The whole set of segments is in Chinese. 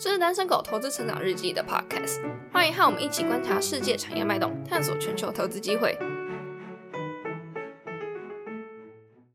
这是单身狗投资成长日记的 podcast，欢迎和我们一起观察世界产业脉动，探索全球投资机会。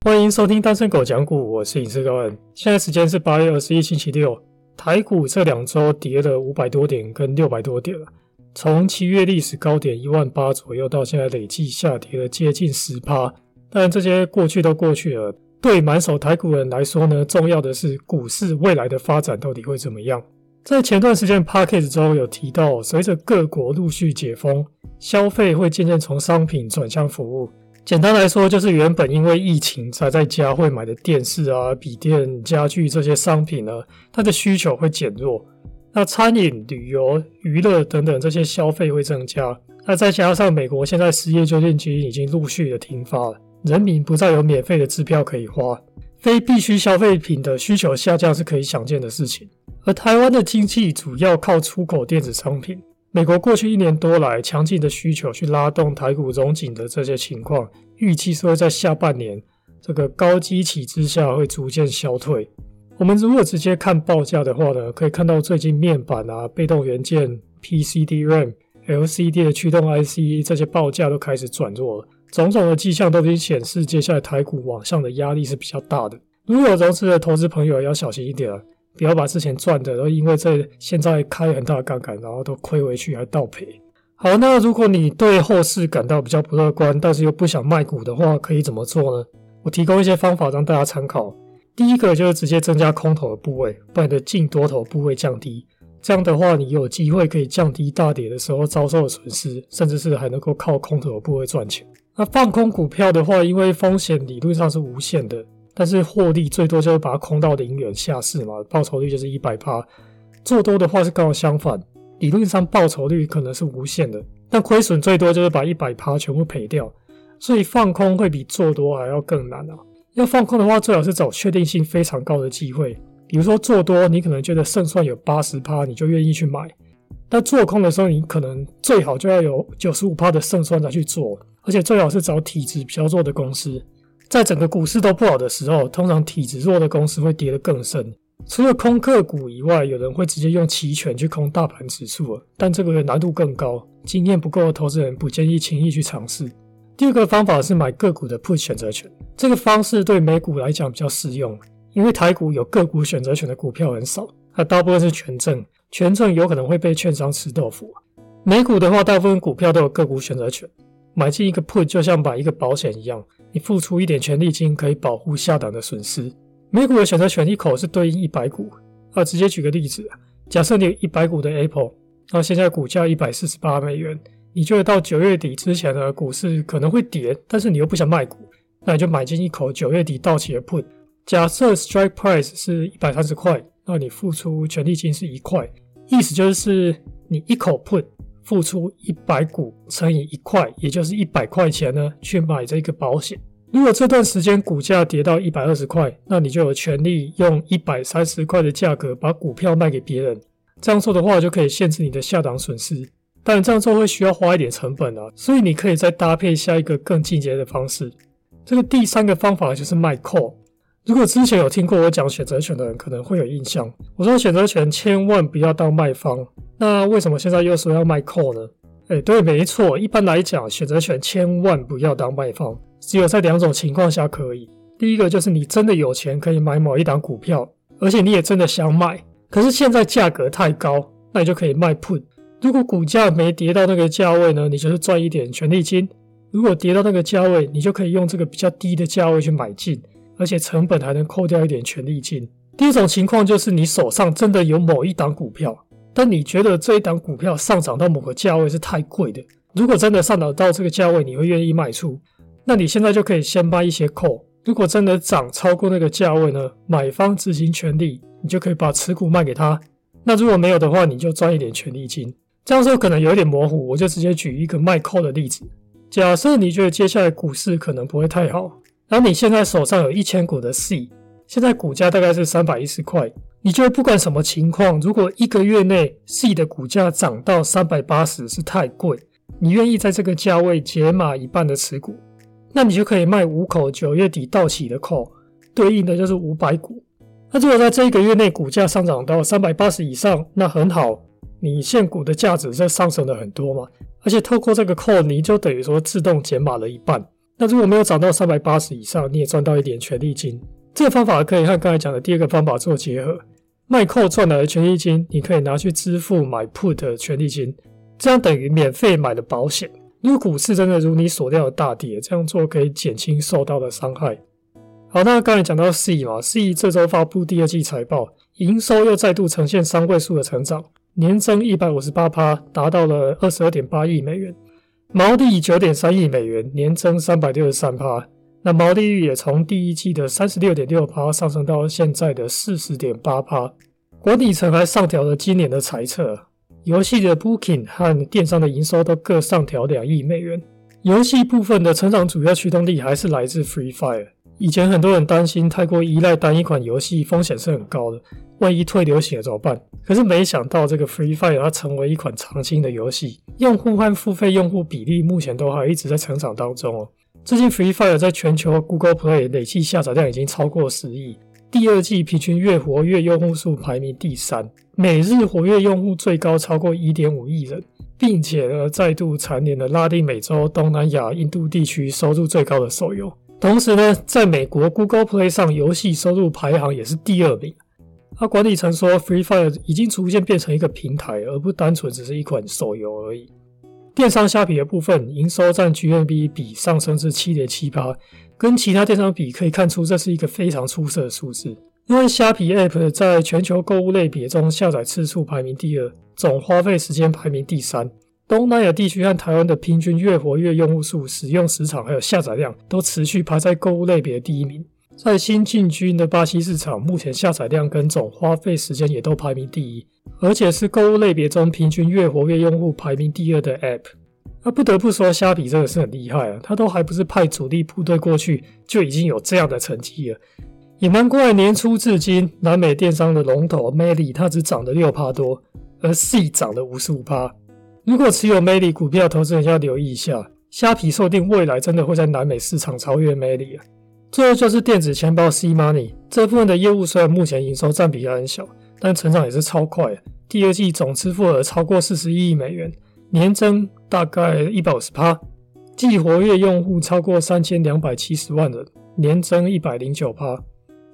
欢迎收听单身狗讲股，我是影视高恩。现在时间是八月二十一星期六，台股这两周跌了五百多点，跟六百多点了。从七月历史高点一万八左右，到现在累计下跌了接近十趴。但这些过去都过去了。对满手台股人来说呢，重要的是股市未来的发展到底会怎么样？在前段时间 p a c k a g e 中有提到，随着各国陆续解封，消费会渐渐从商品转向服务。简单来说，就是原本因为疫情宅在家会买的电视啊、笔电、家具这些商品呢，它的需求会减弱。那餐饮、旅游、娱乐等等这些消费会增加。那再加上美国现在失业救济金已经陆续的停发了。人民不再有免费的支票可以花，非必需消费品的需求下降是可以想见的事情。而台湾的经济主要靠出口电子商品，美国过去一年多来强劲的需求去拉动台股融景的这些情况，预期是会在下半年这个高基期之下会逐渐消退。我们如果直接看报价的话呢，可以看到最近面板啊、被动元件、PCDRAM、LCD 的驱动 IC 这些报价都开始转弱了。种种的迹象都已经显示，接下来台股往上的压力是比较大的。如果有融资的投资朋友要小心一点啊，不要把之前赚的都因为在现在开很大的杠杆，然后都亏回去还倒赔。好，那如果你对后市感到比较不乐观，但是又不想卖股的话，可以怎么做呢？我提供一些方法让大家参考。第一个就是直接增加空头的部位，把你的净多头部位降低。这样的话，你有机会可以降低大跌的时候遭受的损失，甚至是还能够靠空头的部位赚钱。那放空股票的话，因为风险理论上是无限的，但是获利最多就是把它空到零元下市嘛，报酬率就是一百趴。做多的话是刚好相反，理论上报酬率可能是无限的，但亏损最多就是把一百趴全部赔掉。所以放空会比做多还要更难啊！要放空的话，最好是找确定性非常高的机会，比如说做多，你可能觉得胜算有八十趴，你就愿意去买；但做空的时候，你可能最好就要有九十五趴的胜算才去做。而且最好是找体质比较弱的公司，在整个股市都不好的时候，通常体质弱的公司会跌得更深。除了空客股以外，有人会直接用期权去空大盘指数，但这个难度更高，经验不够的投资人不建议轻易去尝试。第二个方法是买个股的 put 选择权，这个方式对美股来讲比较适用，因为台股有个股选择权的股票很少，它大部分是权证，权证有可能会被券商吃豆腐。美股的话，大部分股票都有个股选择权。买进一个 put 就像买一个保险一样，你付出一点权利金可以保护下档的损失。美股的选择权一口是对应一百股。啊，直接举个例子，假设你有一百股的 Apple，那现在股价一百四十八美元，你觉得到九月底之前呢，股市可能会跌，但是你又不想卖股，那你就买进一口九月底到期的 put。假设 strike price 是一百三十块，那你付出权利金是一块，意思就是你一口 put。付出一百股乘以一块，也就是一百块钱呢，去买这个保险。如果这段时间股价跌到一百二十块，那你就有权利用一百三十块的价格把股票卖给别人。这样做的话，就可以限制你的下档损失。但这样做会需要花一点成本啊，所以你可以再搭配下一个更进阶的方式。这个第三个方法就是卖 call。如果之前有听过我讲选择权的人，可能会有印象。我说选择权千万不要当卖方。那为什么现在又说要卖 call 呢？哎，对，没错。一般来讲，选择权千万不要当卖方，只有在两种情况下可以。第一个就是你真的有钱可以买某一档股票，而且你也真的想买，可是现在价格太高，那你就可以卖 put。如果股价没跌到那个价位呢，你就是赚一点权利金；如果跌到那个价位，你就可以用这个比较低的价位去买进。而且成本还能扣掉一点权利金。第一种情况就是你手上真的有某一档股票，但你觉得这一档股票上涨到某个价位是太贵的。如果真的上涨到这个价位，你会愿意卖出，那你现在就可以先卖一些扣。如果真的涨超过那个价位呢，买方执行权利，你就可以把持股卖给他。那如果没有的话，你就赚一点权利金。这样说可能有点模糊，我就直接举一个卖扣的例子。假设你觉得接下来股市可能不会太好。然后你现在手上有一千股的 C，现在股价大概是三百一十块，你觉得不管什么情况，如果一个月内 C 的股价涨到三百八十是太贵，你愿意在这个价位解码一半的持股，那你就可以卖五口九月底到期的 call，对应的就是五百股。那如果在这一个月内股价上涨到三百八十以上，那很好，你现股的价值在上升了很多嘛。而且透过这个 call，你就等于说自动减码了一半。那如果没有涨到三百八十以上，你也赚到一点权利金。这个方法可以和刚才讲的第二个方法做结合，卖扣赚来的权利金，你可以拿去支付买 put 的权利金，这样等于免费买的保险。如果股市真的如你所料的大跌，这样做可以减轻受到的伤害。好，那刚才讲到 C 嘛，C 这周发布第二季财报，营收又再度呈现三位数的成长，年增一百五十八趴，达到了二十二点八亿美元，毛利九点三亿美元，年增三百六十三趴。那毛利率也从第一季的三十六点六趴上升到现在的四十点八趴。管理层还上调了今年的财测，游戏的 Booking 和电商的营收都各上调两亿美元。游戏部分的成长主要驱动力还是来自 Free Fire。以前很多人担心太过依赖单一款游戏，风险是很高的，万一退流行了怎么办？可是没想到这个 Free Fire 它成为一款长青的游戏，用户和付费用户比例目前都还一直在成长当中哦。最近 Free Fire 在全球 Google Play 累计下载量已经超过十亿，第二季平均月活跃用户数排名第三，每日活跃用户最高超过一点五亿人，并且呢再度蝉联了拉丁美洲、东南亚、印度地区收入最高的手游。同时呢，在美国 Google Play 上，游戏收入排行也是第二名。那管理层说，Free Fire 已经逐渐变成一个平台，而不单纯只是一款手游而已。电商虾皮的部分，营收占 GMV 比上升至七点七八，跟其他电商比，可以看出这是一个非常出色的数字。因为虾皮 App 在全球购物类别中下载次数排名第二，总花费时间排名第三。东南亚地区和台湾的平均月活跃用户数、使用时长还有下载量都持续排在购物类别第一名。在新进军的巴西市场，目前下载量跟总花费时间也都排名第一，而且是购物类别中平均月活跃用户排名第二的 App。那不得不说，虾皮真的是很厉害啊！它都还不是派主力部队过去，就已经有这样的成绩了。也难怪年初至今，南美电商的龙头 m e l y 它只涨了六趴多，而 C 涨了五十五趴。如果持有 m a l y 股票，投资人要留意一下，虾皮说不定未来真的会在南美市场超越 m a l y 啊。最后就是电子钱包 C Money 这部分的业务，虽然目前营收占比还很小，但成长也是超快。第二季总支付额超过四十亿美元，年增大概一百五十趴，季活跃用户超过三千两百七十万人，年增一百零九趴。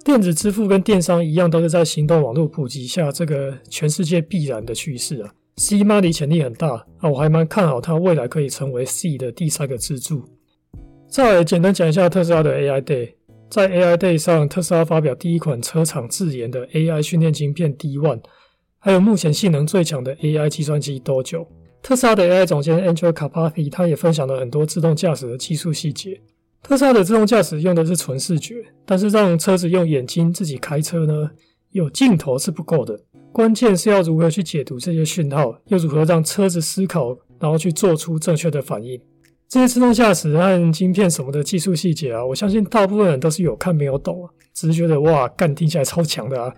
电子支付跟电商一样，都是在行动网络普及下，这个全世界必然的趋势啊。C Money 潜力很大啊，我还蛮看好它未来可以成为 C 的第三个支柱。再来简单讲一下特斯拉的 AI Day，在 AI Day 上，特斯拉发表第一款车厂自研的 AI 训练晶片 D1，还有目前性能最强的 AI 计算机 Dojo。特斯拉的 AI 总监 Andrew Karpathy 他也分享了很多自动驾驶的技术细节。特斯拉的自动驾驶用的是纯视觉，但是让车子用眼睛自己开车呢，有镜头是不够的。关键是要如何去解读这些讯号，又如何让车子思考，然后去做出正确的反应。这些自动驾驶和晶片什么的技术细节啊，我相信大部分人都是有看没有懂啊，只是觉得哇，干听起来超强的啊。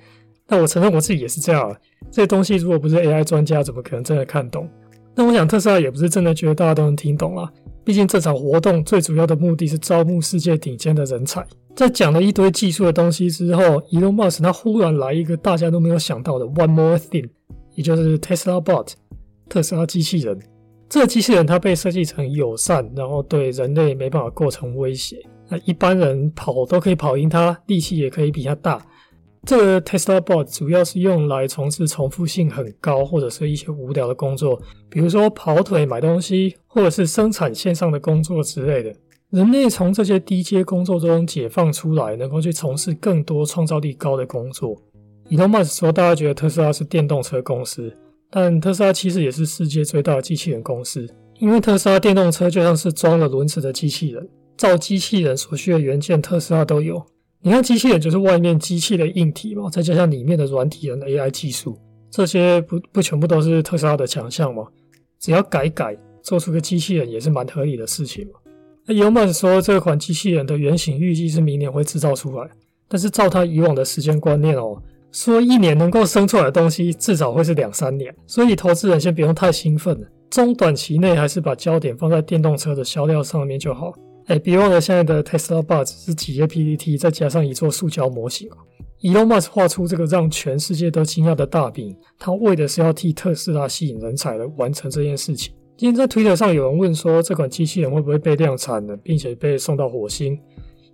那我承认我自己也是这样啊。这些东西如果不是 AI 专家，怎么可能真的看懂？那我想特斯拉也不是真的觉得大家都能听懂啊。毕竟这场活动最主要的目的是招募世界顶尖的人才。在讲了一堆技术的东西之后，Elon Musk 他忽然来一个大家都没有想到的 One More Thing，也就是 Tesla Bot，特斯拉机器人。这个机器人它被设计成友善，然后对人类没办法构成威胁。那一般人跑都可以跑赢它，力气也可以比它大。这个 Tesla Bot 主要是用来从事重复性很高或者是一些无聊的工作，比如说跑腿、买东西，或者是生产线上的工作之类的。人类从这些低阶工作中解放出来，能够去从事更多创造力高的工作。Elon Musk 说，大家觉得特斯拉是电动车公司，但特斯拉其实也是世界最大的机器人公司。因为特斯拉电动车就像是装了轮子的机器人，造机器人所需的元件，特斯拉都有。你看，机器人就是外面机器的硬体嘛，再加上里面的软体人 AI 技术，这些不不全部都是特斯拉的强项吗？只要改改，做出个机器人也是蛮合理的事情嘛。那尤曼说，这款机器人的原型预计是明年会制造出来，但是照他以往的时间观念哦，说一年能够生出来的东西，至少会是两三年。所以投资人先不用太兴奋，中短期内还是把焦点放在电动车的销量上面就好。哎，别忘了现在的 Tesla Bot 是几页 PPT 再加上一座塑胶模型 Elon Musk 画出这个让全世界都惊讶的大饼，他为的是要替特斯拉吸引人才来完成这件事情。今天在推特上有人问说，这款机器人会不会被量产呢，并且被送到火星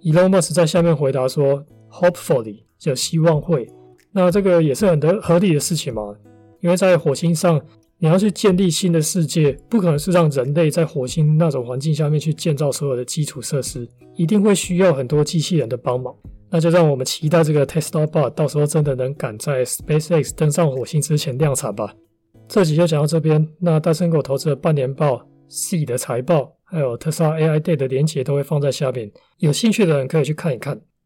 ？Elon Musk 在下面回答说，Hopefully，就希望会。那这个也是很合合理的事情嘛，因为在火星上，你要去建立新的世界，不可能是让人类在火星那种环境下面去建造所有的基础设施，一定会需要很多机器人的帮忙。那就让我们期待这个 Tesla Bot 到时候真的能赶在 SpaceX 登上火星之前量产吧。这集就讲到这边。那大森狗投资的半年报、C 的财报，还有特斯拉 AI Day 的连结都会放在下面，有兴趣的人可以去看一看。